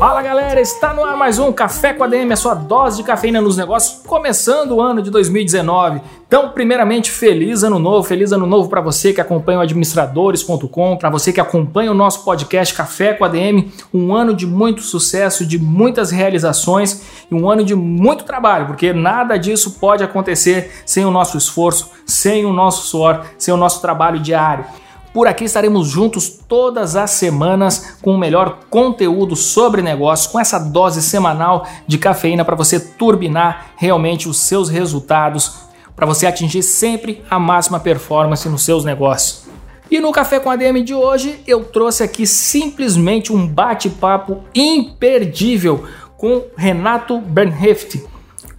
Fala galera, está no ar mais um Café com a DM, a sua dose de cafeína nos negócios, começando o ano de 2019. Então, primeiramente, feliz ano novo, feliz ano novo para você que acompanha o administradores.com, para você que acompanha o nosso podcast Café com a DM, um ano de muito sucesso, de muitas realizações e um ano de muito trabalho, porque nada disso pode acontecer sem o nosso esforço, sem o nosso suor, sem o nosso trabalho diário. Por aqui estaremos juntos todas as semanas com o melhor conteúdo sobre negócios, com essa dose semanal de cafeína para você turbinar realmente os seus resultados, para você atingir sempre a máxima performance nos seus negócios. E no Café com a DM de hoje eu trouxe aqui simplesmente um bate-papo imperdível com Renato Bernheft.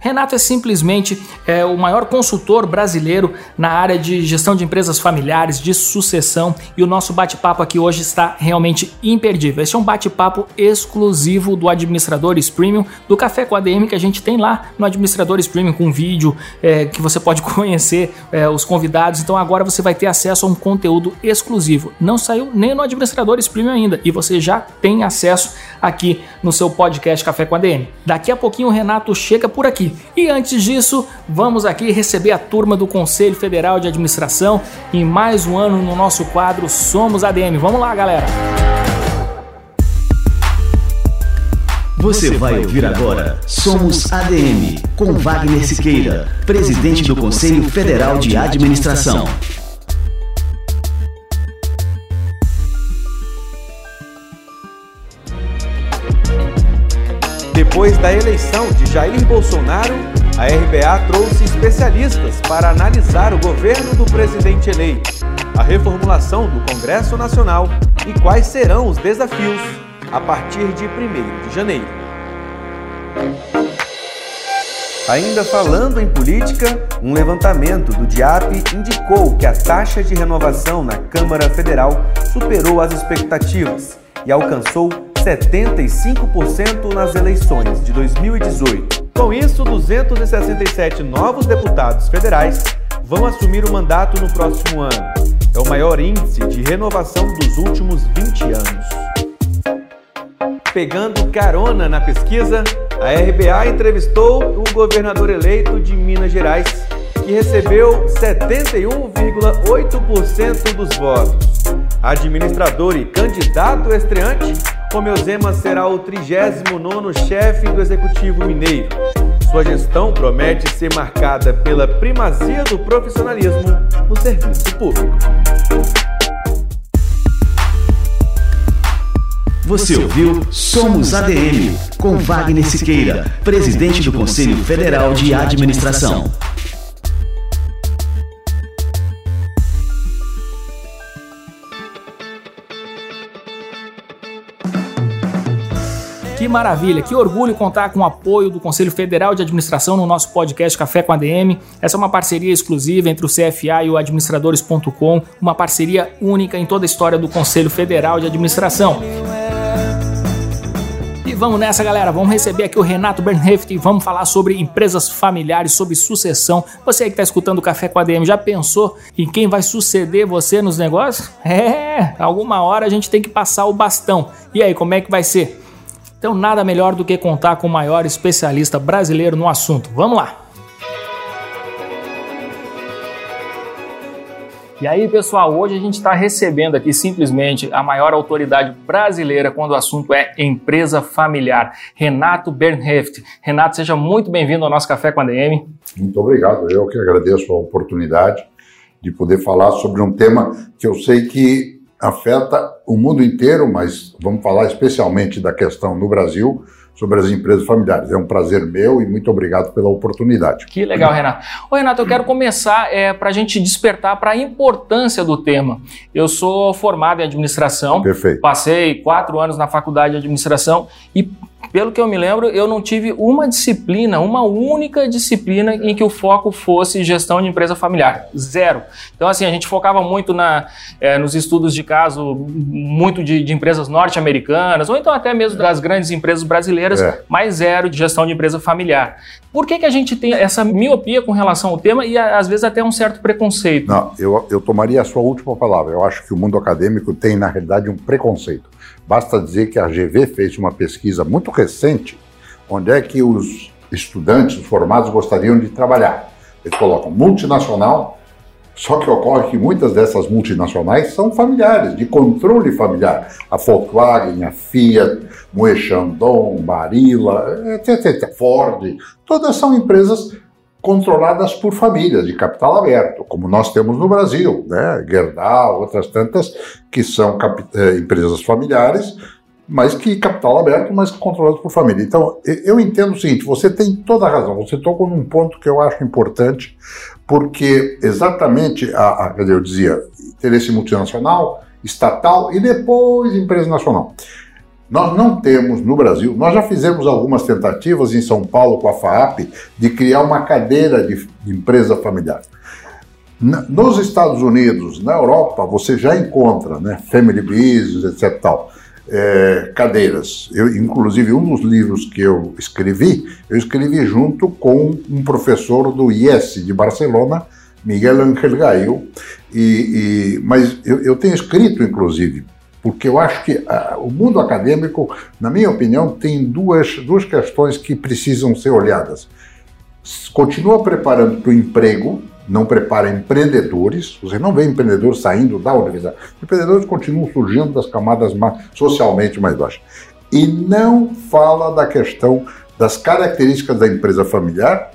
Renato é simplesmente é, o maior consultor brasileiro na área de gestão de empresas familiares, de sucessão, e o nosso bate-papo aqui hoje está realmente imperdível. Este é um bate-papo exclusivo do Administradores Premium, do Café com ADM que a gente tem lá no Administradores Premium, com vídeo é, que você pode conhecer é, os convidados. Então agora você vai ter acesso a um conteúdo exclusivo. Não saiu nem no Administradores Premium ainda, e você já tem acesso aqui no seu podcast Café com ADM. Daqui a pouquinho o Renato chega por aqui. E antes disso, vamos aqui receber a turma do Conselho Federal de Administração em mais um ano no nosso quadro Somos ADM. Vamos lá, galera! Você vai ouvir agora Somos ADM, com Wagner Siqueira, presidente do Conselho Federal de Administração. Depois da eleição de Jair Bolsonaro, a RBA trouxe especialistas para analisar o governo do presidente eleito, a reformulação do Congresso Nacional e quais serão os desafios a partir de 1 de janeiro. Ainda falando em política, um levantamento do DIAP indicou que a taxa de renovação na Câmara Federal superou as expectativas e alcançou 75% nas eleições de 2018. Com isso, 267 novos deputados federais vão assumir o mandato no próximo ano. É o maior índice de renovação dos últimos 20 anos. Pegando carona na pesquisa, a RBA entrevistou o governador eleito de Minas Gerais, que recebeu 71,8% dos votos. Administrador e candidato estreante, Romeu Zema será o 39º chefe do Executivo Mineiro. Sua gestão promete ser marcada pela primazia do profissionalismo no serviço público. Você ouviu Somos ADM, com Wagner Siqueira, presidente do Conselho Federal de Administração. Maravilha, que orgulho contar com o apoio do Conselho Federal de Administração no nosso podcast Café com a DM. Essa é uma parceria exclusiva entre o CFA e o administradores.com, uma parceria única em toda a história do Conselho Federal de Administração. E vamos nessa, galera. Vamos receber aqui o Renato Bernheft e vamos falar sobre empresas familiares, sobre sucessão. Você aí que está escutando o Café com a DM, já pensou em quem vai suceder você nos negócios? É, alguma hora a gente tem que passar o bastão. E aí, como é que vai ser? Então, nada melhor do que contar com o maior especialista brasileiro no assunto. Vamos lá! E aí, pessoal, hoje a gente está recebendo aqui simplesmente a maior autoridade brasileira quando o assunto é empresa familiar, Renato Bernheft. Renato, seja muito bem-vindo ao nosso Café com a DM. Muito obrigado, eu que agradeço a oportunidade de poder falar sobre um tema que eu sei que afeta o mundo inteiro, mas vamos falar especialmente da questão no Brasil sobre as empresas familiares. É um prazer meu e muito obrigado pela oportunidade. Que legal, Renato. Ô, Renato, eu quero começar é, para a gente despertar para a importância do tema. Eu sou formado em administração. Perfeito. Passei quatro anos na faculdade de administração e pelo que eu me lembro, eu não tive uma disciplina, uma única disciplina em que o foco fosse gestão de empresa familiar. Zero. Então, assim, a gente focava muito na, é, nos estudos de caso, muito de, de empresas norte-americanas, ou então até mesmo das grandes empresas brasileiras, é. mas zero de gestão de empresa familiar. Por que, que a gente tem essa miopia com relação ao tema e, às vezes, até um certo preconceito? Não, eu, eu tomaria a sua última palavra. Eu acho que o mundo acadêmico tem, na realidade, um preconceito. Basta dizer que a GV fez uma pesquisa muito recente, onde é que os estudantes, os formados, gostariam de trabalhar. Eles colocam multinacional, só que ocorre que muitas dessas multinacionais são familiares, de controle familiar. A Volkswagen, a Fiat, Moe Chandon, Barilla, etc, etc, Ford, todas são empresas controladas por famílias de capital aberto, como nós temos no Brasil, né? Gerdau, outras tantas que são eh, empresas familiares, mas que capital aberto, mas controladas por família. Então, eu entendo o seguinte: você tem toda a razão. Você tocou num ponto que eu acho importante, porque exatamente, a, a eu dizia, interesse multinacional, estatal e depois empresa nacional. Nós não temos no Brasil, nós já fizemos algumas tentativas em São Paulo com a FAAP de criar uma cadeira de, empresa familiar. Nos Estados Unidos, na Europa, você já encontra, né, family business, etc. Tal, é, cadeiras. Eu, inclusive, um dos livros que eu escrevi, eu escrevi junto com um professor do IES de Barcelona, Miguel Ángel Gaio, e, e, mas eu, eu tenho escrito, inclusive, porque eu acho que uh, o mundo acadêmico, na minha opinião, tem duas, duas questões que precisam ser olhadas. Continua preparando para o emprego, não prepara empreendedores, você não vê empreendedores saindo da universidade. Empreendedores continuam surgindo das camadas mais, socialmente mais baixas. E não fala da questão das características da empresa familiar,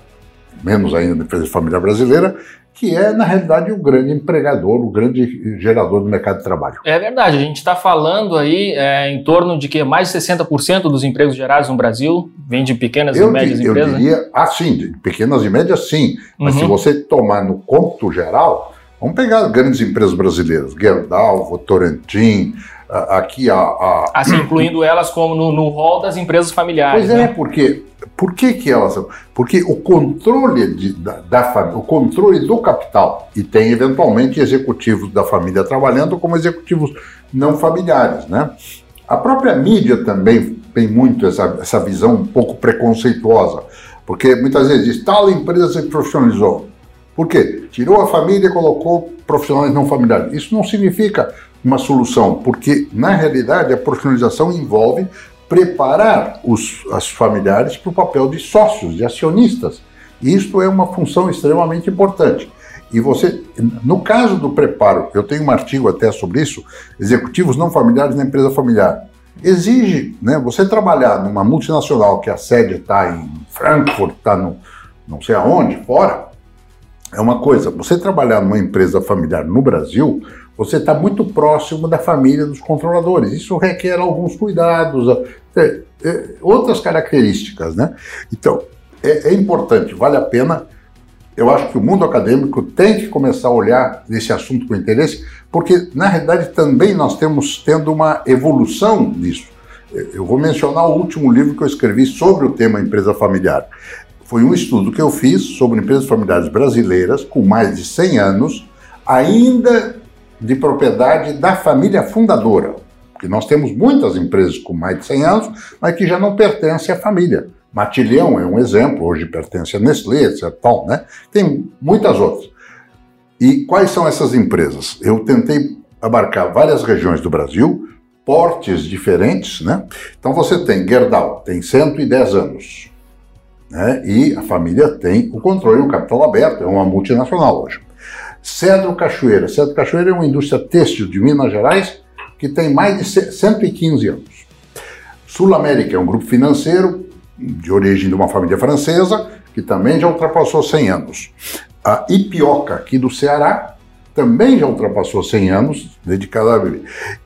menos ainda da empresa familiar brasileira, que é, na realidade, o grande empregador, o grande gerador do mercado de trabalho. É verdade, a gente está falando aí é, em torno de que mais de 60% dos empregos gerados no Brasil vem de pequenas eu, e médias eu empresas? Eu diria, ah, sim, de pequenas e médias sim, mas uhum. se você tomar no cômputo geral, vamos pegar grandes empresas brasileiras, Gerdau, Votorantim, aqui a, a... Assim, incluindo elas como no, no rol das empresas familiares. Pois é, né? porque por que, que elas são? Porque o controle de, da, da o controle do capital e tem eventualmente executivos da família trabalhando como executivos não familiares, né? A própria mídia também tem muito essa, essa visão um pouco preconceituosa, porque muitas vezes diz tal empresa se profissionalizou. Por quê? Tirou a família e colocou profissionais não familiares. Isso não significa uma solução, porque na realidade a profissionalização envolve preparar os as familiares para o papel de sócios, de acionistas. Isto é uma função extremamente importante. E você, no caso do preparo, eu tenho um artigo até sobre isso, executivos não familiares na empresa familiar. Exige, né, você trabalhar numa multinacional que a sede está em Frankfurt, está no não sei aonde, fora, é uma coisa. Você trabalhar numa empresa familiar no Brasil, você está muito próximo da família dos controladores. Isso requer alguns cuidados, é, é, outras características, né? Então, é, é, importante, vale a pena. Eu acho que o mundo acadêmico tem que começar a olhar esse assunto com interesse, porque, na realidade, também nós temos tendo uma evolução disso. Eu vou mencionar o último livro que eu escrevi sobre o tema empresa familiar. Foi um estudo que eu fiz sobre empresas familiares brasileiras com mais de 100 anos, ainda de propriedade da família fundadora. Porque nós temos muitas empresas com mais de 100 anos, mas que já não pertencem à família. Matilhão é um exemplo, hoje pertence a Nestlé, etc. Tal, né? Tem muitas outras. E quais são essas empresas? Eu tentei abarcar várias regiões do Brasil, portes diferentes, né? Então você tem Gerdau, tem 110 anos, né? E a família tem o controle, o capital aberto, é uma multinacional hoje. Cedro Cachoeira. Cedro Cachoeira é uma indústria têxtil de Minas Gerais que tem mais de 115 anos. Sul América é um grupo financeiro de origem de uma família francesa que também já ultrapassou 100 anos. A Ipioca, aqui do Ceará, também já ultrapassou 100 anos, dedicada a bebê.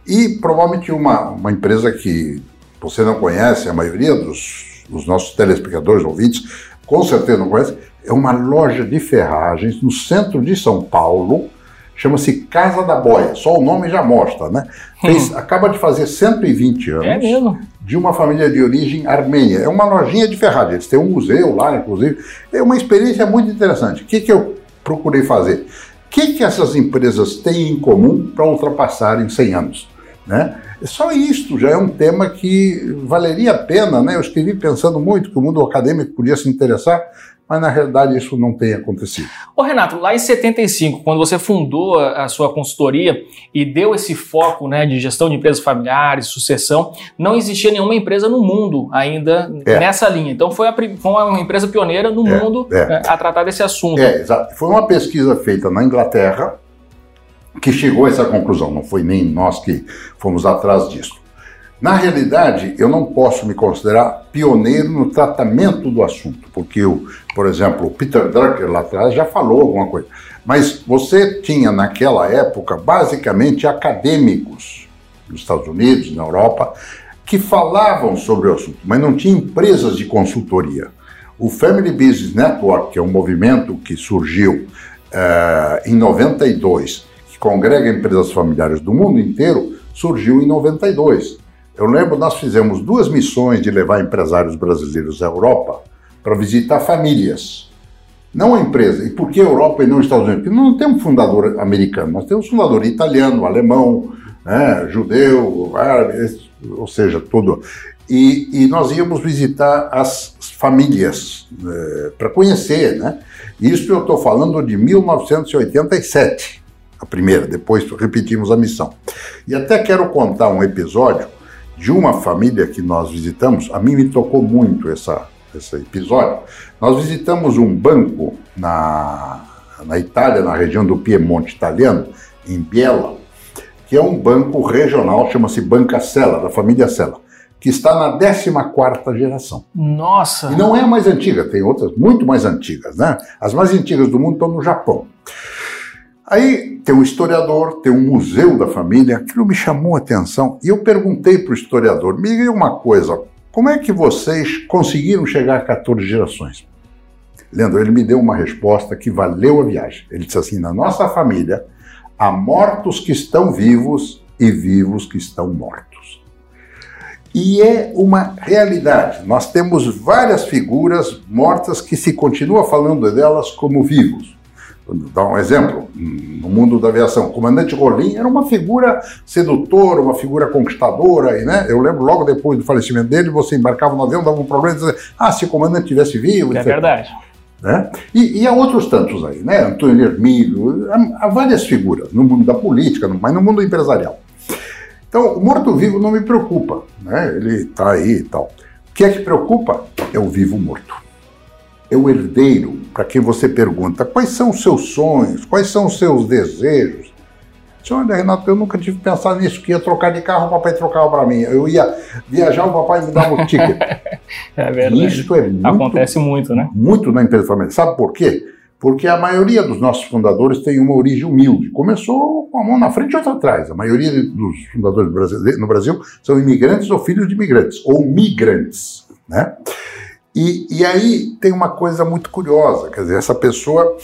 E provavelmente uma, uma empresa que você não conhece, a maioria dos os nossos telespectadores, ouvintes, com certeza não conhecem, é uma loja de ferragens no centro de São Paulo, chama-se Casa da Boia, só o nome já mostra, né? Fez, acaba de fazer 120 anos. É mesmo? De uma família de origem armênia. É uma lojinha de ferragens. Eles têm um museu lá, inclusive. É uma experiência muito interessante. O que, que eu procurei fazer? O que, que essas empresas têm em comum para ultrapassarem 100 anos? Né? Só isto já é um tema que valeria a pena, né? Eu escrevi pensando muito que o mundo acadêmico podia se interessar, mas na realidade isso não tem acontecido. Ô Renato, lá em 75, quando você fundou a, sua consultoria e deu esse foco né, de gestão de empresas familiares, sucessão, não existia nenhuma empresa no mundo ainda é. nessa linha. Então foi, a, foi, uma empresa pioneira no é, mundo é. Né, a tratar desse assunto. É, exato. Foi uma pesquisa feita na Inglaterra que chegou a essa conclusão, não foi nem nós que fomos atrás disso. Na realidade, eu não posso me considerar pioneiro no tratamento do assunto, porque, eu, por exemplo, o Peter Drucker lá atrás já falou alguma coisa. Mas você tinha naquela época, basicamente, acadêmicos nos Estados Unidos, na Europa, que falavam sobre o assunto, mas não tinha empresas de consultoria. O Family Business Network, que é um movimento que surgiu uh, em 92, que congrega empresas familiares do mundo inteiro, surgiu em 92. Eu lembro, nós fizemos duas missões de levar empresários brasileiros à Europa para visitar famílias. Não a empresa. E por que Europa e não Estados Unidos? Porque não temos fundador americano, nós temos fundador italiano, alemão, né, judeu, árabe, ou seja, tudo. E, e nós íamos visitar as famílias é, para conhecer, né? Isso eu estou falando de 1987, a primeira, depois repetimos a missão. E até quero contar um episódio de uma família que nós visitamos, a mim me tocou muito essa, esse episódio. Nós visitamos um banco na, na Itália, na região do Piemonte italiano, em Biella, que é um banco regional, chama-se Banca Sella, da família Sella, que está na 14 geração. Nossa! E não é a mais antiga, tem outras muito mais antigas, né? As mais antigas do mundo estão no Japão. Aí tem um historiador, tem um museu da família, aquilo me chamou a atenção e eu perguntei para o historiador: me diga uma coisa, como é que vocês conseguiram chegar a 14 gerações? Leandro, ele me deu uma resposta que valeu a viagem. Ele disse assim: na nossa família há mortos que estão vivos e vivos que estão mortos. E é uma realidade. Nós temos várias figuras mortas que se continua falando delas como vivos. Dar um exemplo, no mundo da aviação, o comandante Rolim era uma figura sedutora, uma figura conquistadora, e, né, eu lembro logo depois do falecimento dele, você embarcava no avião, dava um problema, e dizia, ah, se o comandante tivesse vivo... É etc. verdade. Né? E, e, há outros tantos aí, né? Antônio Hermílio, há, há, várias figuras no mundo da política, mas no mundo empresarial. Então, o morto-vivo não me preocupa, né? Ele está aí e tal. O que é que preocupa? É o vivo morto é o herdeiro, para quem você pergunta quais são os seus sonhos, quais são os seus desejos. Disse, olha, Renato, eu nunca tive pensado nisso, que ia trocar de carro, o papai trocava para mim. Eu ia viajar, o papai me dava o ticket. é verdade. Isso é muito, Acontece muito, né? Muito na empresa familiar. Sabe por quê? Porque a maioria dos nossos fundadores tem uma origem humilde. Começou com a mão na frente e outra atrás. A maioria dos fundadores no Brasil são imigrantes ou filhos de imigrantes, ou migrantes, né? E, e aí tem uma coisa muito curiosa, quer dizer, essa pessoa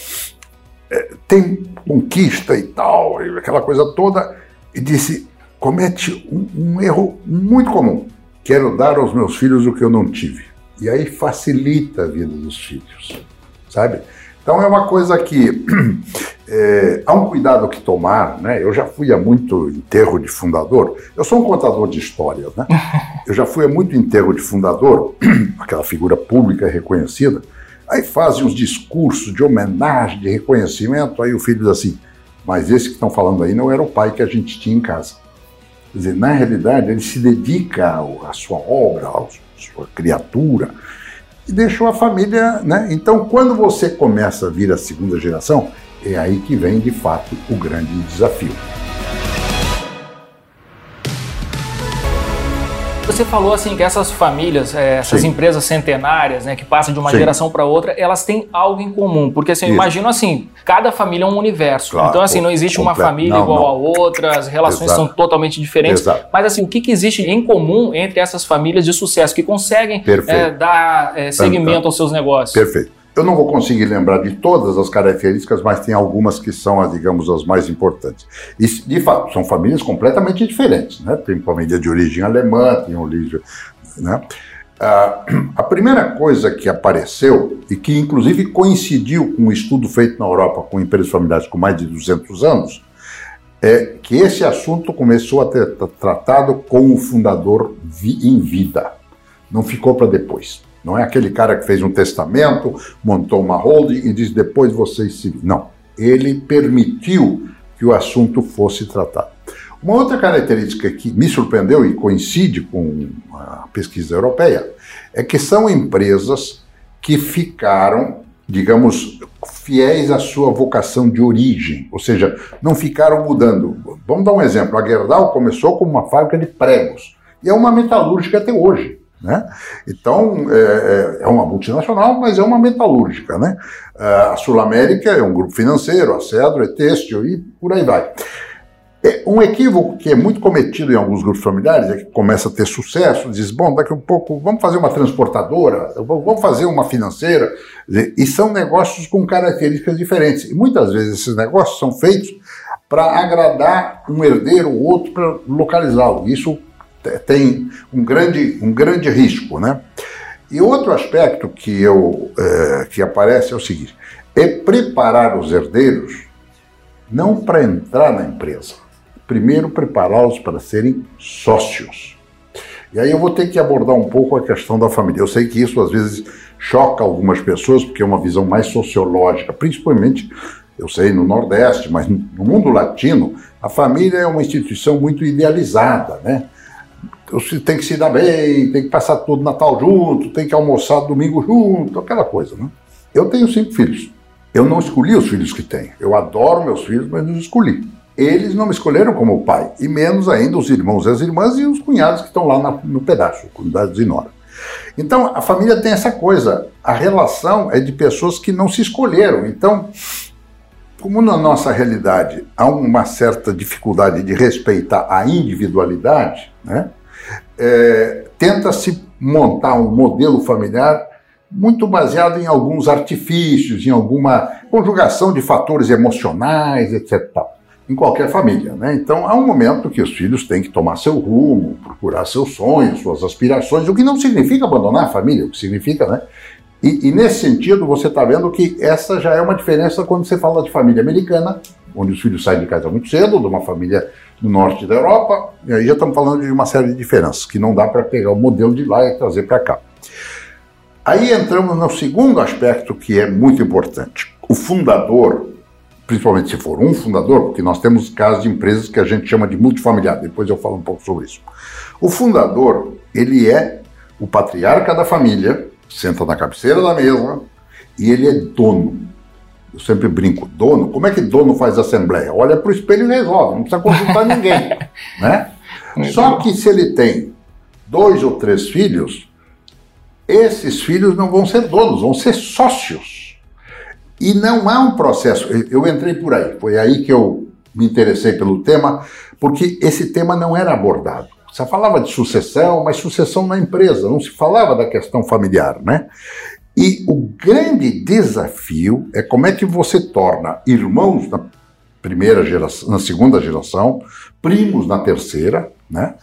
é, tem conquista e tal, aquela coisa toda, e disse: comete um, um erro muito comum. Quero dar aos meus filhos o que eu não tive. E aí facilita a vida dos filhos, sabe? Então é uma coisa que é, há um cuidado que tomar, né? Eu já fui a muito enterro de fundador. Eu sou um contador de histórias, né? Eu já fui a muito enterro de fundador, aquela figura pública reconhecida. Aí fazem uns discursos de homenagem, de reconhecimento. Aí o filho diz assim: Mas esse que estão falando aí não era o pai que a gente tinha em casa. Quer dizer, na realidade, ele se dedica à sua obra, à sua criatura e deixou a família, né? Então, quando você começa a vir a segunda geração, é aí que vem de fato o grande desafio. Você falou assim que essas famílias, é, essas Sim. empresas centenárias, né, que passam de uma Sim. geração para outra, elas têm algo em comum. Porque assim, eu Isso. imagino assim, cada família é um universo. Claro, então assim, não existe uma completo. família Não, igual não. a outra, as relações Exato. são totalmente diferentes. Exato. Mas assim, o que, que existe em comum entre essas famílias de sucesso que conseguem é, dar é, segmento aos seus negócios? Perfeito. Eu não vou conseguir lembrar de todas as características, mas tem algumas que são, as, digamos, as mais importantes. E, de fato, são famílias completamente diferentes. Né? Tem família de origem alemã, tem origem. Né? Ah, a primeira coisa que apareceu, e que inclusive coincidiu com um estudo feito na Europa com empresas familiares com mais de 200 anos, é que esse assunto começou a ser tratado com o fundador em vida. Não ficou para depois. Não é aquele cara que fez um testamento, montou uma holding e disse depois vocês se. Não. Ele permitiu que o assunto fosse tratado. Uma outra característica que me surpreendeu e coincide com a pesquisa europeia é que são empresas que ficaram, digamos, fiéis à sua vocação de origem, ou seja, não ficaram mudando. Vamos dar um exemplo: a Gerdau começou como uma fábrica de pregos e é uma metalúrgica até hoje. Né? Então, é, é uma multinacional, mas é uma metalúrgica. Né? A Sul América é um grupo financeiro, a Cedro é têxtil e por aí vai. É, um equívoco que é muito cometido em alguns grupos familiares é que começa a ter sucesso, diz, bom, daqui a um pouco vamos fazer uma transportadora, vamos fazer uma financeira, e são negócios com características diferentes. E muitas vezes esses negócios são feitos para agradar um herdeiro ou outro para localizá-lo. Isso tem um grande, um grande risco. Né? E outro aspecto que, eu, é, que aparece é o seguinte: é preparar os herdeiros não para entrar na empresa, primeiro prepará-los para serem sócios. E aí eu vou ter que abordar um pouco a questão da família. Eu sei que isso às vezes choca algumas pessoas, porque é uma visão mais sociológica, principalmente, eu sei, no Nordeste, mas no mundo latino, a família é uma instituição muito idealizada, né? Tem que se dar bem, tem que passar todo Natal junto, tem que almoçar domingo junto, aquela coisa, né? Eu tenho cinco filhos. Eu não escolhi os filhos que tenho. Eu adoro meus filhos, mas não escolhi. Eles não me escolheram como pai, e menos ainda os irmãos e as irmãs e os cunhados que estão lá na, no pedaço, cunhados e nora. Então, a família tem essa coisa. A relação é de pessoas que não se escolheram. Então, como na nossa realidade há uma certa dificuldade de respeitar a individualidade, né? É, tenta-se montar um modelo familiar muito baseado em alguns artifícios, em alguma conjugação de fatores emocionais, etc. Em qualquer família. Né? Então, há um momento que os filhos têm que tomar seu rumo, procurar seus sonhos, suas aspirações, o que não significa abandonar a família, o que significa, né? E, e nesse sentido, você está vendo que essa já é uma diferença quando você fala de família americana, onde os filhos saem de casa muito cedo, de uma família do norte da Europa, e aí já estamos falando de uma série de diferenças, que não dá para pegar o modelo de lá e trazer para cá. Aí entramos no segundo aspecto que é muito importante. O fundador, principalmente se for um fundador, porque nós temos casos de empresas que a gente chama de multifamiliar, depois eu falo um pouco sobre isso. O fundador, ele é o patriarca da família, senta na cabeceira da mesa e ele é dono. Eu sempre brinco, dono, como é que dono faz assembleia? Olha para o espelho e resolve, não precisa consultar ninguém. Né? Só que se ele tem dois ou três filhos, esses filhos não vão ser donos, vão ser sócios. E não há um processo. Eu entrei por aí, foi aí que eu me interessei pelo tema, porque esse tema não era abordado. Você falava de sucessão, mas sucessão na empresa, não se falava da questão familiar, né? E o grande desafio é como é que você torna irmãos na primeira geração, na segunda geração, primos na terceira, né?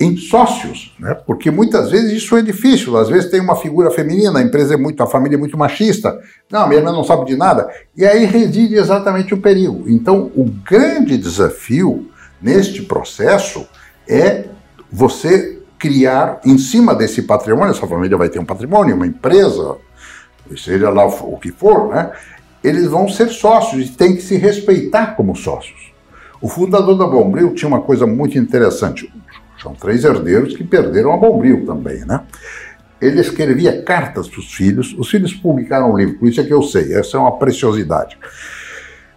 Em sócios, né? Porque muitas vezes isso é difícil. Às vezes tem uma figura feminina, a empresa é muito, a família é muito machista. Não, minha irmã não sabe de nada. E aí reside exatamente o perigo. Então, o grande desafio neste processo é você criar em cima desse patrimônio, essa família vai ter um patrimônio, uma empresa, seja lá o que for, né? Eles vão ser sócios e tem que se respeitar como sócios. O fundador da Bombril tinha uma coisa muito interessante. São três herdeiros que perderam a Bombril também, né? Ele escrevia cartas para os filhos, os filhos publicaram um livro, por isso é que eu sei, essa é uma preciosidade.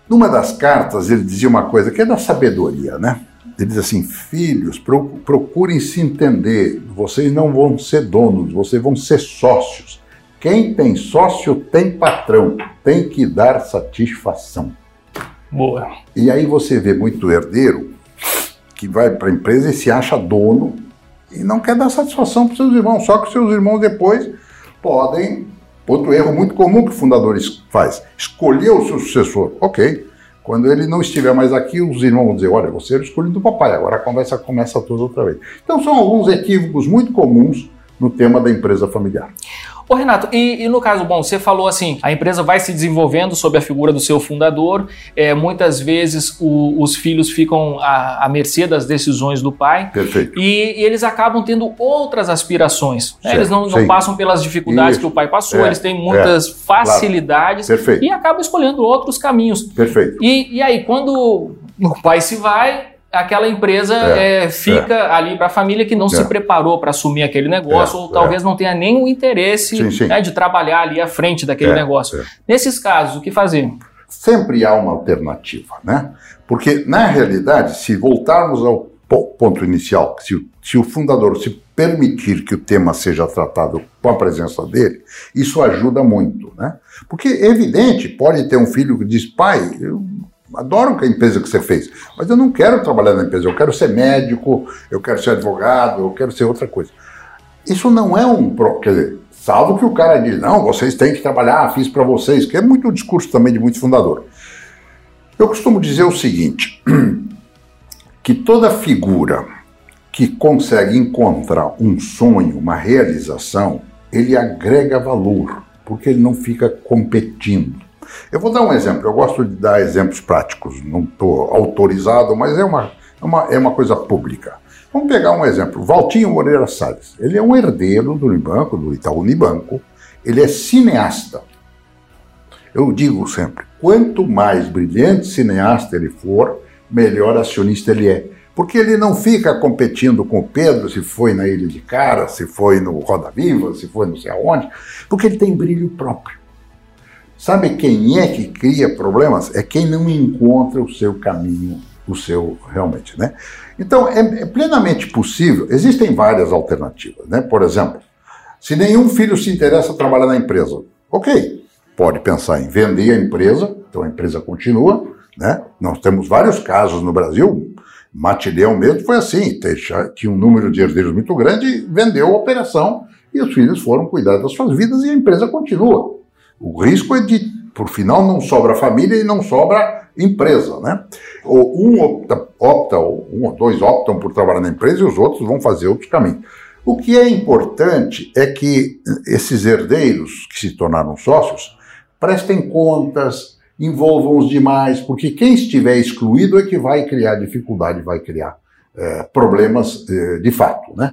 Numa das cartas ele dizia uma coisa que é da sabedoria, né? Ele diz assim: filhos, procurem se entender. Vocês não vão ser donos, vocês vão ser sócios. Quem tem sócio tem patrão, tem que dar satisfação. Boa. E aí você vê muito herdeiro que vai para a empresa e se acha dono e não quer dar satisfação para seus irmãos, só que seus irmãos depois podem. Outro erro muito comum que o fundador faz: escolher o seu sucessor. Ok. Quando ele não estiver mais aqui, os irmãos vão dizer: Olha, você era escolhido do papai, agora a conversa começa toda outra vez. Então, são alguns equívocos muito comuns no tema da empresa familiar. Ô Renato, e, e, no caso, bom, você falou assim, a empresa vai se desenvolvendo sob a figura do seu fundador, é, muitas vezes o, os filhos ficam à, à, mercê das decisões do pai. Perfeito. E, e eles acabam tendo outras aspirações. Né? Eles não, não, passam pelas dificuldades Isso. que o pai passou, é, eles têm muitas é, facilidades claro. e acabam escolhendo outros caminhos. Perfeito. E, e aí, quando o pai se vai, aquela empresa é, é, fica é. ali para a família que não se é. preparou para assumir aquele negócio, é, ou talvez não tenha nenhum interesse sim, sim. Né, de trabalhar ali à frente daquele negócio. Nesses casos, o que fazer? Sempre há uma alternativa, né? Porque, na realidade, se voltarmos ao ponto inicial, se, se o fundador se permitir que o tema seja tratado com a presença dele, isso ajuda muito, né? Porque, é evidente, pode ter um filho que diz, pai, eu adoro a empresa que você fez, mas eu não quero trabalhar na empresa, eu quero ser médico, eu quero ser advogado, eu quero ser outra coisa. Isso não é um. Quer dizer, salvo que o cara diz, não, vocês têm que trabalhar, fiz para vocês, que é muito o discurso também de muito fundador. Eu costumo dizer o seguinte: que toda figura que consegue encontrar um sonho, uma realização, ele agrega valor, porque ele não fica competindo. Eu vou dar um exemplo, eu gosto de dar exemplos práticos, não estou autorizado, mas é uma, é, uma, é uma coisa pública. Vamos pegar um exemplo, Valtinho Moreira Salles. Ele é um herdeiro do Unibanco, do Itaú Unibanco, ele é cineasta. Eu digo sempre, quanto mais brilhante cineasta ele for, melhor acionista ele é. Porque ele não fica competindo com o Pedro se foi na Ilha de Cara, se foi no Roda Viva, se foi não sei aonde, porque ele tem brilho próprio. Sabe quem é que cria problemas? É quem não encontra o seu caminho, o seu realmente, né? Então, é, é plenamente possível, existem várias alternativas, né? Por exemplo, se nenhum filho se interessa a trabalhar na empresa, ok, pode pensar em vender a empresa, então a empresa continua, né? Nós temos vários casos no Brasil, Matilhão mesmo foi assim, tinha um número de herdeiros muito grande, vendeu a operação e os filhos foram cuidar das suas vidas e a empresa continua. O risco é de, por final, não sobra família e não sobra empresa, né? Ou um opta, opta ou um ou dois optam por trabalhar na empresa e os outros vão fazer outros caminhos. O que é importante é que esses herdeiros que se tornaram sócios prestem contas, envolvam os demais, porque quem estiver excluído é que vai criar dificuldade, vai criar é, problemas é, de fato, né?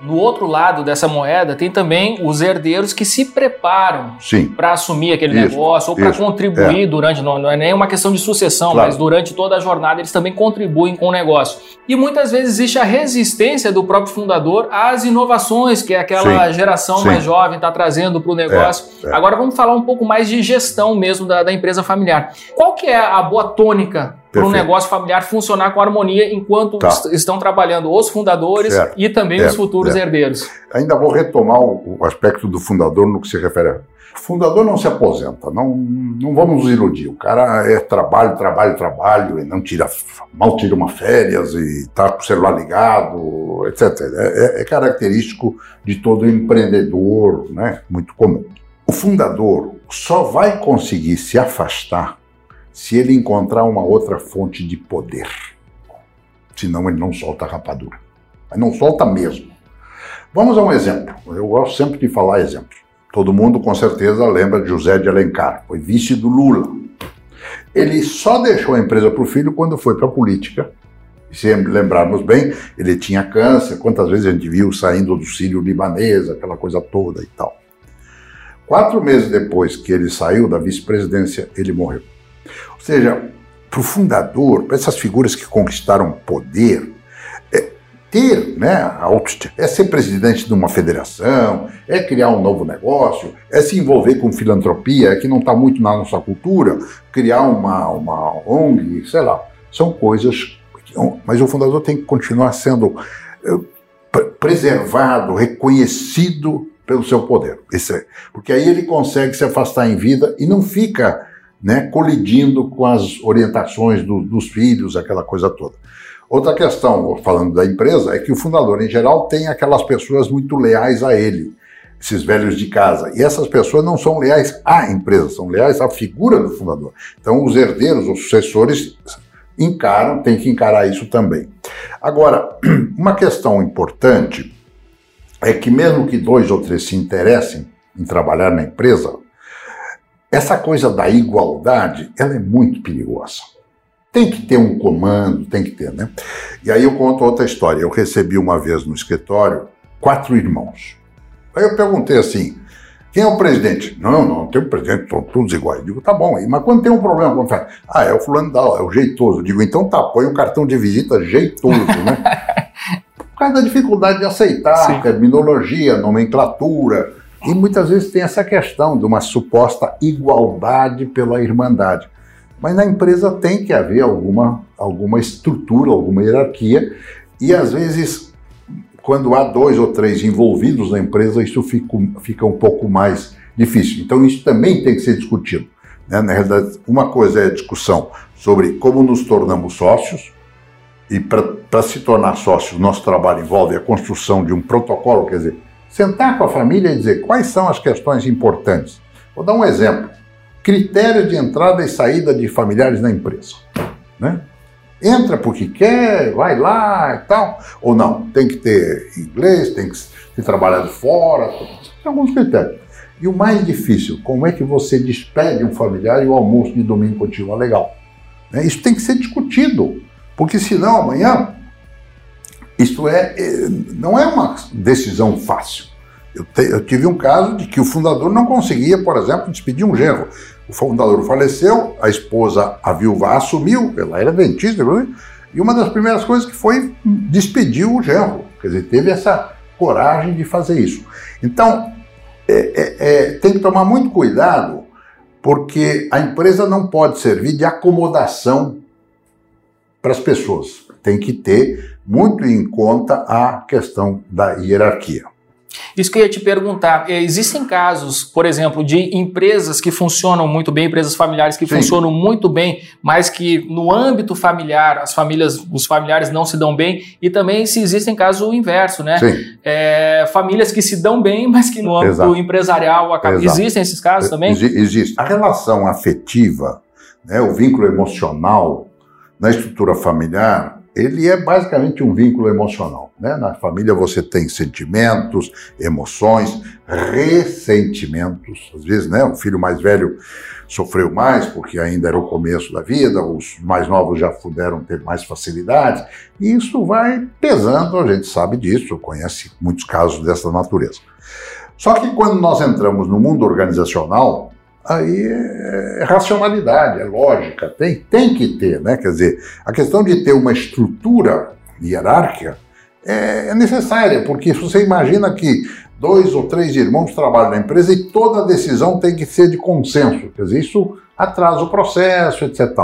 No outro lado dessa moeda tem também os herdeiros que se preparam para assumir aquele isso, negócio ou para contribuir é. durante, não, não, é nem uma questão de sucessão, claro. mas durante toda a jornada eles também contribuem com o negócio. E muitas vezes existe a resistência do próprio fundador às inovações que aquela sim, geração sim. mais jovem está trazendo para o negócio. É, é. Agora vamos falar um pouco mais de gestão mesmo da, da empresa familiar. Qual que é a boa tônica para um negócio familiar funcionar com harmonia enquanto tá. estão trabalhando os fundadores certo. e também os futuros herdeiros. Ainda vou retomar o, aspecto do fundador no que se refere a. O fundador não se aposenta, não, não vamos nos iludir. O cara é trabalho, trabalho, trabalho, e não tira, mal tira uma férias e está com o celular ligado, etc. É, é, é característico de todo empreendedor, né? muito comum. O fundador só vai conseguir se afastar se ele encontrar uma outra fonte de poder. Senão ele não solta a rapadura. Mas não solta mesmo. Vamos a um exemplo. Eu gosto sempre de falar exemplos. Todo mundo com certeza lembra de José de Alencar, foi vice do Lula. Ele só deixou a empresa para o filho quando foi para a política. Se lembrarmos bem, ele tinha câncer, quantas vezes a gente viu saindo do sírio libanês, aquela coisa toda e tal. Quatro meses depois que ele saiu da vice-presidência, ele morreu. Ou seja, para o fundador, para essas figuras que conquistaram poder, é, ter, né, é ser presidente de uma federação, é criar um novo negócio, é se envolver com filantropia, que não está muito na nossa cultura, criar uma, uma ONG, sei lá. São coisas. Mas o fundador tem que continuar sendo eh, preservado, reconhecido pelo seu poder. É, porque aí ele consegue se afastar em vida e não fica né, colidindo com as orientações do, dos filhos, aquela coisa toda. Outra questão, falando da empresa, é que o fundador, em geral, tem aquelas pessoas muito leais a ele, esses velhos de casa. E essas pessoas não são leais à empresa, são leais à figura do fundador. Então, os herdeiros, os sucessores, encaram, tem que encarar isso também. Agora, uma questão importante é que, mesmo que dois ou três se interessem em trabalhar na empresa, essa coisa da igualdade ela é muito perigosa. Tem que ter um comando, tem que ter, né? E aí eu conto outra história. Eu recebi uma vez no escritório quatro irmãos. Aí eu perguntei assim: quem é o presidente? Não, não, tem um presidente, são todos iguais. Eu digo, tá bom, mas quando tem um problema, quando fala, ah, é o fulano da é o jeitoso. Eu digo, então tá, põe um cartão de visita jeitoso, né? Por causa da dificuldade de aceitar terminologia, nomenclatura. E muitas vezes tem essa questão de uma suposta igualdade pela irmandade. Mas na empresa tem que haver alguma, alguma estrutura, alguma hierarquia, e às vezes, quando há dois ou três envolvidos na empresa, isso fica, fica um pouco mais difícil. Então, isso também tem que ser discutido. Né? Na realidade, uma coisa é a discussão sobre como nos tornamos sócios, e para se tornar sócio, nosso trabalho envolve a construção de um protocolo, quer dizer, sentar com a família e dizer quais são as questões importantes. Vou dar um exemplo critérios de entrada e saída de familiares na empresa. Né? Entra porque quer, vai lá e tal, ou não, tem que ter inglês, tem que ter trabalhado fora, tem alguns critérios. E o mais difícil, como é que você despede um familiar e o almoço de domingo continua legal? Né? Isso tem que ser discutido, porque senão amanhã isso é, é não é uma decisão fácil. Eu, te, eu, tive um caso de que o fundador não conseguia, por exemplo, despedir um genro. O fundador faleceu, a esposa, a viúva, assumiu, ela era dentista, e uma das primeiras coisas que foi despedir o genro. Quer dizer, teve essa coragem de fazer isso. Então, é, é, é, tem que tomar muito cuidado, porque a empresa não pode servir de acomodação para as pessoas. Tem que ter muito em conta a questão da hierarquia. Isso que eu ia te perguntar. É, existem casos, por exemplo, de empresas que funcionam muito bem, empresas familiares que Sim. funcionam muito bem, mas que no âmbito familiar as famílias, os familiares não se dão bem, e também se existem casos o inverso, né? É, famílias que se dão bem, mas que no âmbito Exato. empresarial acabam. Existem esses casos também? Existe. A relação afetiva, né, o vínculo emocional na estrutura familiar, ele é basicamente um vínculo emocional. Né? Na família você tem sentimentos, emoções, ressentimentos. Às vezes, né, o filho mais velho sofreu mais porque ainda era o começo da vida, os mais novos já puderam ter mais facilidades. E isso vai pesando, a gente sabe disso, conhece muitos casos dessa natureza. Só que quando nós entramos no mundo organizacional, aí é, é racionalidade, é lógica, tem, tem que ter, né? Quer dizer, a questão de ter uma estrutura hierárquica é, é necessária, porque você imagina que dois ou três irmãos trabalham na empresa e toda decisão tem que ser de consenso, quer dizer, isso atrasa o processo, etc.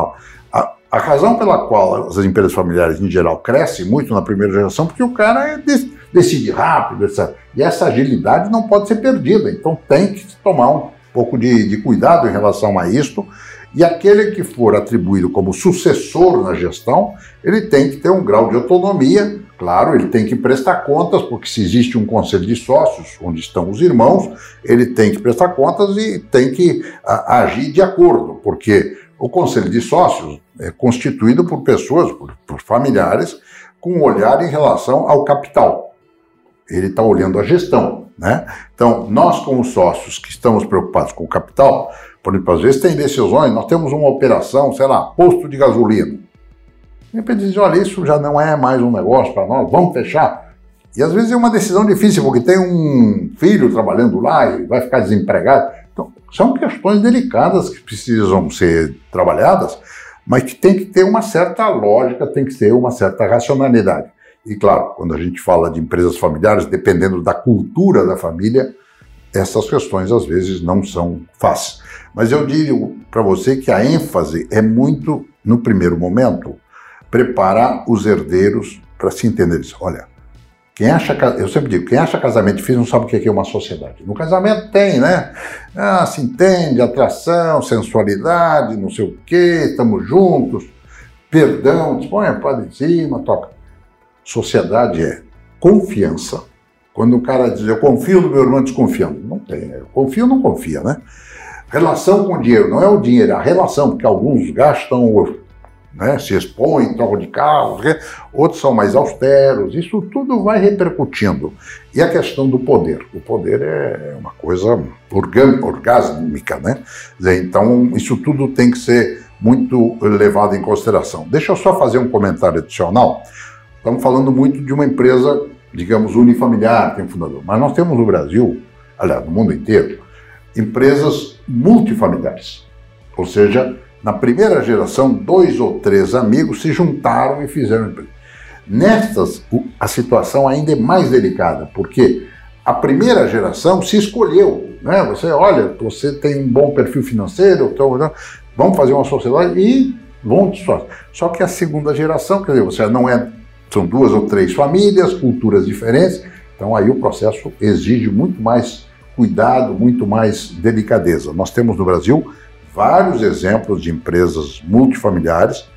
A, a razão pela qual as empresas familiares, em geral, crescem muito na primeira geração, porque o cara é decide rápido, etc. E essa agilidade não pode ser perdida, então tem que tomar um pouco de, de cuidado em relação a isto. E aquele que for atribuído como sucessor na gestão, ele tem que ter um grau de autonomia. Claro, ele tem que prestar contas, porque se existe um conselho de sócios, onde estão os irmãos, ele tem que prestar contas e tem que a, agir de acordo, porque o conselho de sócios é constituído por pessoas, por, por familiares, com um olhar em relação ao capital. Ele está olhando a gestão. Né? Então, nós, como sócios que estamos preocupados com o capital, por exemplo, às vezes tem decisões, nós temos uma operação, sei lá, posto de gasolina. De repente dizem, olha, isso já não é mais um negócio para nós, vamos fechar. E às vezes é uma decisão difícil, porque tem um filho trabalhando lá e vai ficar desempregado. Então, são questões delicadas que precisam ser trabalhadas, mas que tem que ter uma certa lógica, tem que ter uma certa racionalidade. E claro, quando a gente fala de empresas familiares, dependendo da cultura da família, essas questões às vezes não são fáceis. Mas eu digo para você que a ênfase é muito, no primeiro momento, preparar os herdeiros para se entender isso. Olha, quem acha, eu sempre digo, quem acha casamento difícil não sabe o que é uma sociedade. No casamento tem, né? Ah, se entende, atração, sensualidade, não sei o quê, estamos juntos, perdão, põe a em cima, toca. Sociedade é confiança. Quando o cara diz, eu confio no meu irmão desconfiando. Não tem, eu confio não confia, né? Relação com o dinheiro, não é o dinheiro, é a relação, porque alguns gastam né, se expõem, trocam de carro, outros são mais austeros, isso tudo vai repercutindo. E a questão do poder. O poder é uma coisa orgásmica, né? Então, isso tudo tem que ser muito levado em consideração. Deixa eu só fazer um comentário adicional. Estamos falando muito de uma empresa, digamos, unifamiliar, tem fundador, mas nós temos no Brasil, aliás, no mundo inteiro, empresas multifamiliares. Ou seja, na primeira geração, dois ou três amigos se juntaram e fizeram empresa. Nestas, a situação ainda é mais delicada, porque a primeira geração se escolheu. Né? Você, olha, você tem um bom perfil financeiro, então, vamos fazer uma sociedade e vão sócio. Só que a segunda geração, quer dizer, você não é, são duas ou três famílias, culturas diferentes, então aí o processo exige muito mais cuidado, muito mais delicadeza. Nós temos no Brasil vários exemplos de empresas multifamiliares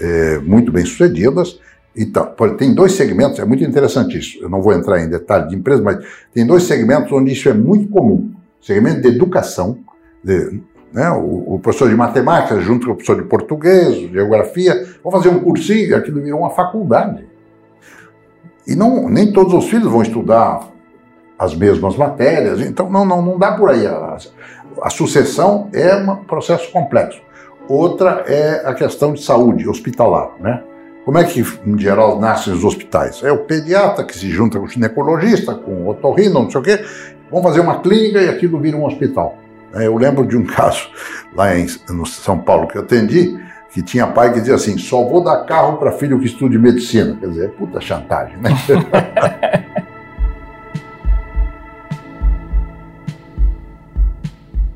é, muito bem sucedidas. Então, tem dois segmentos, é muito interessante isso. Eu não vou entrar em detalhe de empresas, mas tem dois segmentos onde isso é muito comum. segmento de educação, de, né, o, o, professor de matemática junto com o professor de português, geografia, vão fazer um cursinho, aquilo virou uma faculdade. E não, nem todos os filhos vão estudar as mesmas matérias, então não, não, não dá por aí. A, a sucessão é um processo complexo. Outra é a questão de saúde hospitalar, né? Como é que, em geral, nascem os hospitais? É o pediatra que se junta com o ginecologista, com o otorrino, não sei o quê, vão fazer uma clínica e aquilo vira um hospital. É, eu lembro de um caso lá em no São Paulo que eu atendi, que tinha pai que dizia assim: só vou dar carro para filho que estude medicina. Quer dizer, é puta chantagem, né?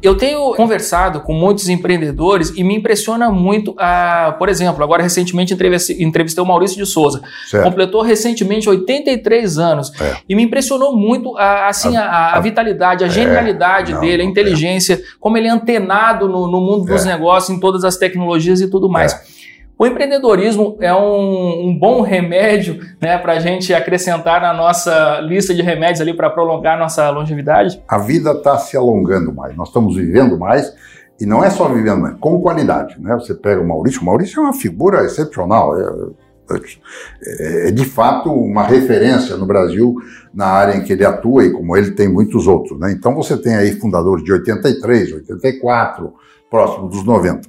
Eu tenho conversado com muitos empreendedores e me impressiona muito, a, por exemplo, agora recentemente entrevistei, o Maurício de Souza. Certo. Completou recentemente 83 anos. É. E me impressionou muito a, assim, a, a, a vitalidade, a é. genialidade não, dele, a inteligência, é. como ele é antenado no, no mundo dos é. negócios, em todas as tecnologias e tudo mais. O empreendedorismo é um, um bom remédio né, para a gente acrescentar na nossa lista de remédios ali para prolongar nossa longevidade? A vida está se alongando mais, nós estamos vivendo mais e não é só vivendo mais, com qualidade. Né? Você pega o Maurício, o Maurício é uma figura excepcional. É, é, é, de fato uma referência no Brasil na área em que ele atua e como ele tem muitos outros. Né? Então você tem aí fundadores de 83, 84, próximo dos 90.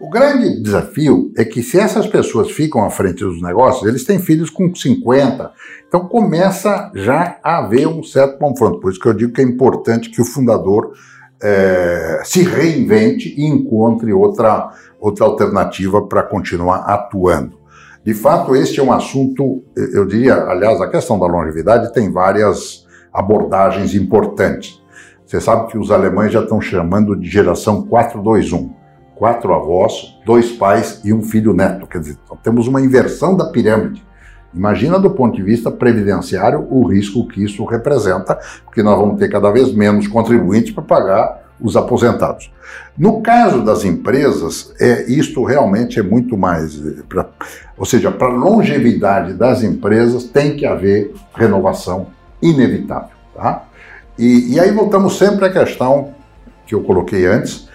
O grande desafio é que se essas pessoas ficam à frente dos negócios, eles têm filhos com 50. Então começa já a haver um certo confronto. Por isso que eu digo que é importante que o fundador é, se reinvente e encontre outra, outra alternativa para continuar atuando. De fato, este é um assunto, eu diria, aliás, a questão da longevidade tem várias abordagens importantes. Você sabe que os alemães já estão chamando de geração 421 quatro avós, dois pais e um filho neto. Quer dizer, temos uma inversão da pirâmide. Imagina do ponto de vista previdenciário o risco que isso representa, porque nós vamos ter cada vez menos contribuintes para pagar os aposentados. No caso das empresas, é, isto realmente é muito mais. Pra, ou seja, para a longevidade das empresas tem que haver renovação inevitável. Tá? E, e aí voltamos sempre à questão que eu coloquei antes,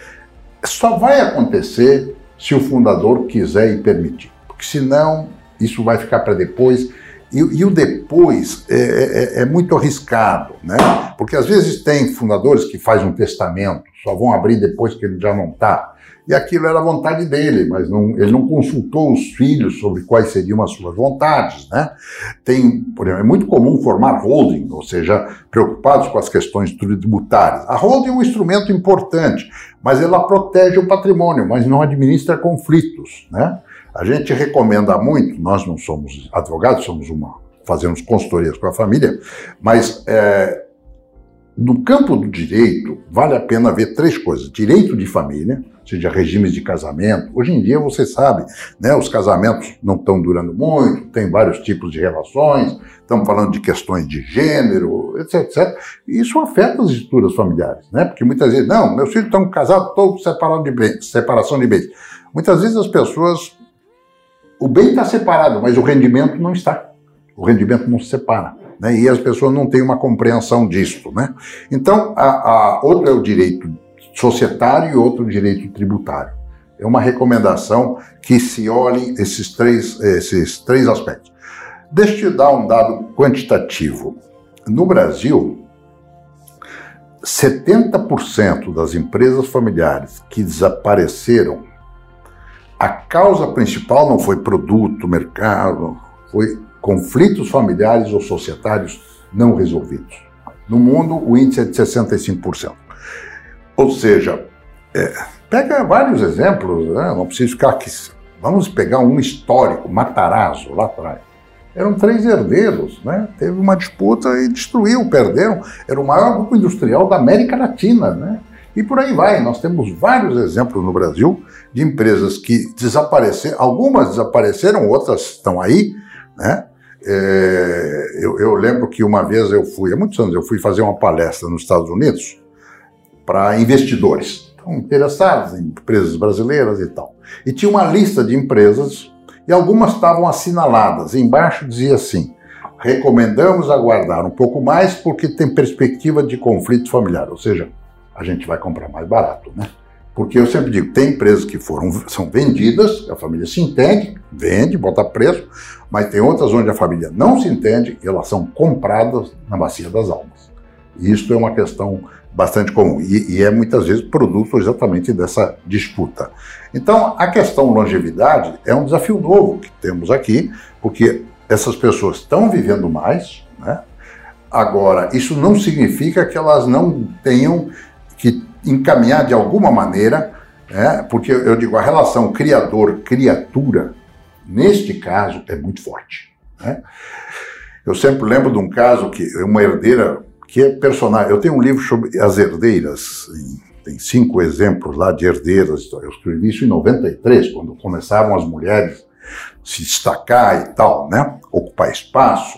só vai acontecer se o fundador quiser e permitir, porque senão isso vai ficar para depois. E, e, o depois é, é, é, muito arriscado, né? Porque às vezes tem fundadores que fazem um testamento, só vão abrir depois que ele já não está e aquilo era a vontade dele, mas não, ele não consultou os filhos sobre quais seriam as suas vontades. Né? Tem, por exemplo, é muito comum formar holding, ou seja, preocupados com as questões tributárias. A holding é um instrumento importante, mas ela protege o patrimônio, mas não administra conflitos. Né? A gente recomenda muito, nós não somos advogados, somos uma fazemos consultorias com a família, mas é, no campo do direito, vale a pena ver três coisas: direito de família, seja, regimes de casamento. Hoje em dia, você sabe, né, os casamentos não estão durando muito, tem vários tipos de relações, estamos falando de questões de gênero, etc, etc. E isso afeta as estruturas familiares, né? Porque muitas vezes, não, meus filhos estão casados, todos separados de bens, separação de bens. Muitas vezes as pessoas. O bem está separado, mas o rendimento não está. O rendimento não se separa né? e as pessoas não têm uma compreensão disso. Né? Então, a, a, outro é o direito societário e outro direito tributário. É uma recomendação que se olhem esses três, esses três aspectos. Deixa eu te dar um dado quantitativo. No Brasil, 70% das empresas familiares que desapareceram, a causa principal não foi produto, mercado, foi conflitos familiares ou societários não resolvidos. No mundo, o índice é de 65%. Ou seja, é, pega vários exemplos, né? não precisa ficar aqui. Vamos pegar um histórico, Matarazzo, lá atrás. Eram três herdeiros, né? teve uma disputa e destruiu, perderam. Era o maior grupo industrial da América Latina. Né? E por aí vai. Nós temos vários exemplos no Brasil de empresas que desapareceram, algumas desapareceram, outras estão aí, né? É, eu, eu, lembro que uma vez eu fui, há muitos anos, eu fui fazer uma palestra nos Estados Unidos para investidores, então, interessados em empresas brasileiras e tal. E tinha uma lista de empresas e algumas estavam assinaladas. Embaixo dizia assim: recomendamos aguardar um pouco mais porque tem perspectiva de conflito familiar, ou seja, a gente vai comprar mais barato, né? Porque eu sempre digo, tem empresas que foram, são vendidas, a família se entende, vende, bota preço, mas tem outras onde a família não se entende e elas são compradas na bacia das almas. Isso é uma questão bastante comum e, e, é muitas vezes produto exatamente dessa disputa. Então, a questão longevidade é um desafio novo que temos aqui, porque essas pessoas estão vivendo mais, né? Agora, isso não significa que elas não tenham que encaminhar de alguma maneira, né? porque eu digo, a relação criador-criatura, neste caso, é muito forte. Né? Eu sempre lembro de um caso que uma herdeira, que é personagem. Eu tenho um livro sobre as herdeiras, tem cinco exemplos lá de herdeiras. Eu escrevi isso em 93, quando começavam as mulheres se destacar e tal, né? ocupar espaço.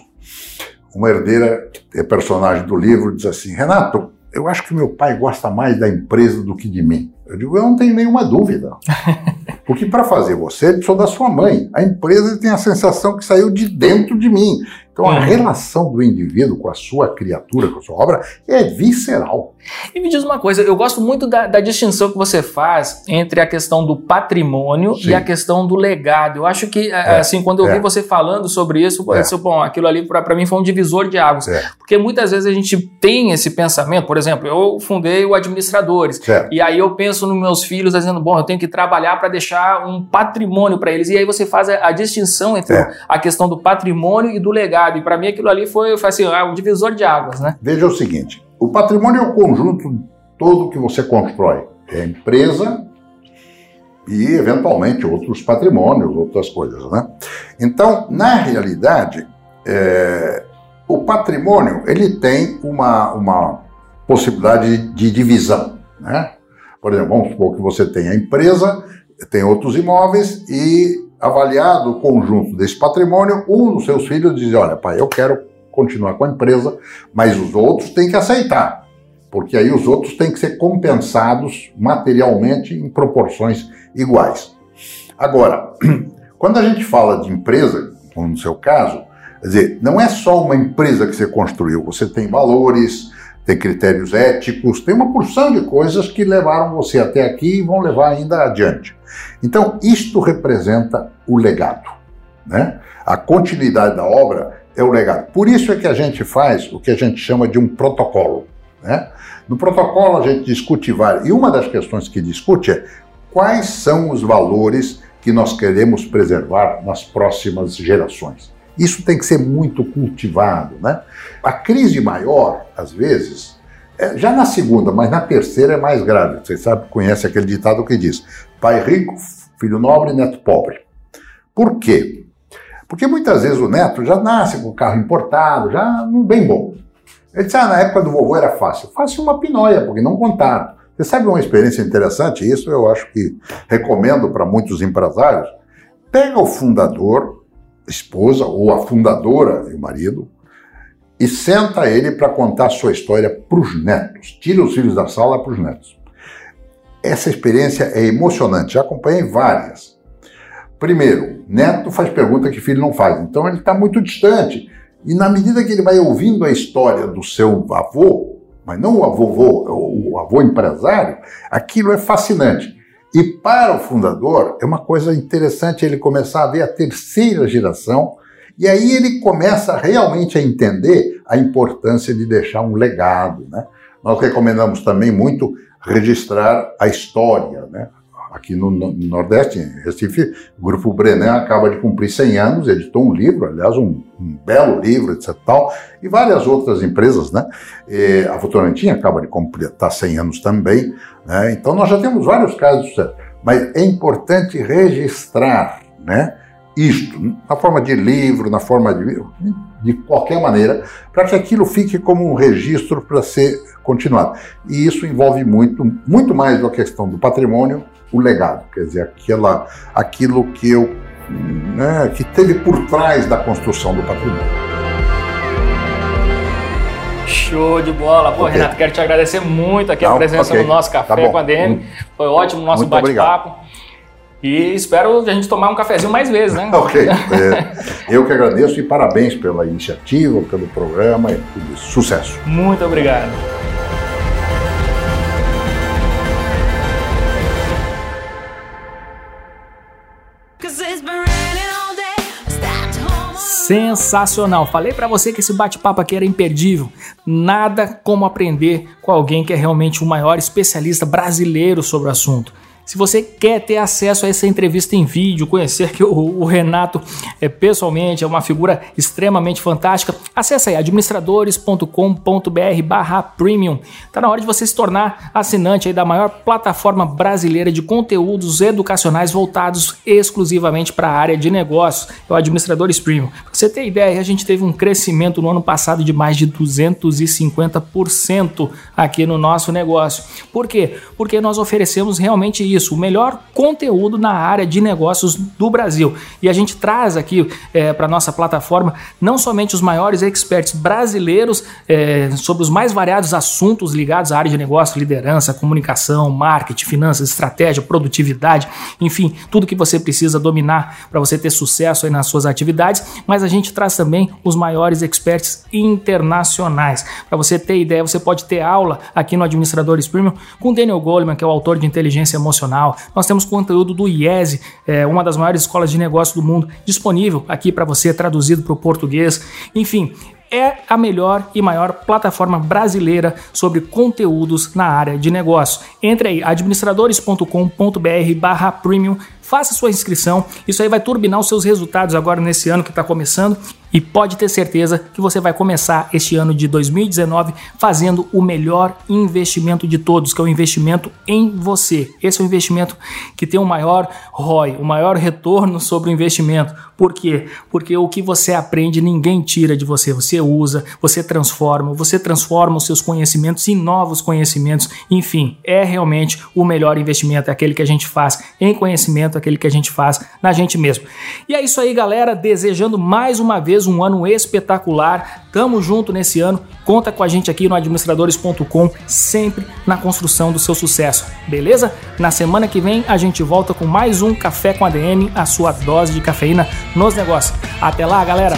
Uma herdeira, que é personagem do livro, diz assim: Renato, eu acho que meu pai gosta mais da empresa do que de mim. Eu digo, eu não tenho nenhuma dúvida. Porque para fazer você, ele sou da sua mãe. A empresa tem a sensação que saiu de dentro de mim. Então a uhum. relação do indivíduo com a sua criatura, com a sua obra, é visceral. E me diz uma coisa, eu gosto muito da, da distinção que você faz entre a questão do patrimônio Sim. e a questão do legado. Eu acho que, é, assim, quando eu é. vi você falando sobre isso, é. Disse, bom, aquilo ali para mim foi um divisor de águas. É. Porque muitas vezes a gente tem esse pensamento, por exemplo, eu fundei o Administradores, certo. e aí eu penso nos meus filhos dizendo, bom, eu tenho que trabalhar para deixar um patrimônio para eles. E aí você faz a, a distinção entre é. a questão do patrimônio e do legado sabe? Para mim aquilo ali foi, foi assim, ah, um divisor de águas, né? Veja o seguinte, o patrimônio é o conjunto todo que você constrói. É a empresa e, eventualmente, outros patrimônios, outras coisas, né? Então, na realidade, é, o patrimônio, ele tem uma, uma possibilidade de, de divisão, né? Por exemplo, vamos supor que você tem a empresa, tem outros imóveis e avaliado o conjunto desse patrimônio, um dos seus filhos diz: Olha, pai, eu quero continuar com a empresa, mas os outros têm que aceitar, porque aí os outros têm que ser compensados materialmente em proporções iguais. Agora, quando a gente fala de empresa, como no seu caso, quer dizer, não é só uma empresa que você construiu, você tem valores, tem critérios éticos, tem uma porção de coisas que levaram você até aqui e vão levar ainda adiante. Então, isto representa o legado. Né? A continuidade da obra é o legado. Por isso é que a gente faz o que a gente chama de um protocolo. Né? No protocolo, a gente discute várias. E uma das questões que discute é quais são os valores que nós queremos preservar nas próximas gerações. Isso tem que ser muito cultivado. Né? A crise maior, às vezes, é, já na segunda, mas na terceira é mais grave. Você sabe, conhece aquele ditado que diz: pai rico, filho nobre, neto pobre. Por quê? Porque muitas vezes o neto já nasce com o carro importado, já bem bom. Ele disse, ah, na época do vovô era fácil. Fácil uma pinóia, porque não contaram. Você sabe uma experiência interessante? Isso eu acho que recomendo para muitos empresários. Pega o fundador, esposa, ou a fundadora e o marido, e senta ele para contar sua história para os netos. Tira os filhos da sala para os netos. Essa experiência é emocionante, já acompanhei várias. Primeiro, neto faz pergunta que filho não faz, então ele está muito distante. E na medida que ele vai ouvindo a história do seu avô, mas não o avô, o avô empresário, aquilo é fascinante. E para o fundador, é uma coisa interessante ele começar a ver a terceira geração, e aí ele começa realmente a entender a importância de deixar um legado. Né? Nós recomendamos também muito registrar a história, né? Aqui no, no, Nordeste, em Recife, o Grupo Brenan acaba de cumprir 100 anos, editou um livro, aliás, um, um belo livro, etc. Tal, e várias outras empresas, né? E a Votorantim acaba de completar 100 anos também, né? Então nós já temos vários casos mas é importante registrar, né? Isto, na forma de livro, na forma de de qualquer maneira, para que aquilo fique como um registro para ser continuado. E isso envolve muito, muito mais do que a questão do patrimônio, o legado, quer dizer, aquela, aquilo que eu né, que teve por trás da construção do patrimônio. Show de bola. Pô, okay. Renato, quero te agradecer muito aqui Não, a presença okay. no nosso Café tá com a DM. Foi ótimo o nosso bate-papo. E espero a gente tomar um cafezinho mais vezes, né? ok. É, eu que agradeço e parabéns pela iniciativa, pelo programa e tudo isso. Sucesso. Muito obrigado. Sensacional. Falei para você que esse bate-papo aqui era imperdível. Nada como aprender com alguém que é realmente o maior especialista brasileiro sobre o assunto. Se você quer ter acesso a essa entrevista em vídeo, conhecer que o, o Renato é, pessoalmente é uma figura extremamente fantástica, acesse aí administradores.com.br barra premium. Tá na hora de você se tornar assinante aí da maior plataforma brasileira de conteúdos educacionais voltados exclusivamente para a área de negócios, é o Administradores Premium. Pra você ter ideia, a gente teve um crescimento no ano passado de mais de 250% aqui no nosso negócio. Por quê? Porque nós oferecemos realmente isso isso, o melhor conteúdo na área de negócios do Brasil. E a gente traz aqui é, para nossa plataforma não somente os maiores experts brasileiros é, sobre os mais variados assuntos ligados à área de negócio, liderança, comunicação, marketing, finanças, estratégia, produtividade, enfim, tudo que você precisa dominar para você ter sucesso aí nas suas atividades, mas a gente traz também os maiores experts internacionais. Para você ter ideia, você pode ter aula aqui no Administradores Premium com Daniel Goleman, que é o autor de inteligência emocional nós temos conteúdo do IESE, é, uma das maiores escolas de negócio do mundo, disponível aqui para você, traduzido para o português. Enfim, é a melhor e maior plataforma brasileira sobre conteúdos na área de negócio. Entre aí, administradores.com.br/premium faça sua inscrição. Isso aí vai turbinar os seus resultados agora nesse ano que está começando e pode ter certeza que você vai começar este ano de 2019 fazendo o melhor investimento de todos, que é o investimento em você. Esse é o investimento que tem o maior ROI, o maior retorno sobre o investimento. Por quê? Porque o que você aprende ninguém tira de você. Você usa, você transforma, você transforma os seus conhecimentos em novos conhecimentos. Enfim, é realmente o melhor investimento, é aquele que a gente faz em conhecimento aquele que a gente faz na gente mesmo. E é isso aí, galera. Desejando mais uma vez um ano espetacular. Tamo junto nesse ano. Conta com a gente aqui no administradores.com, sempre na construção do seu sucesso. Beleza? Na semana que vem a gente volta com mais um Café com ADM, a sua dose de cafeína nos negócios. Até lá, galera!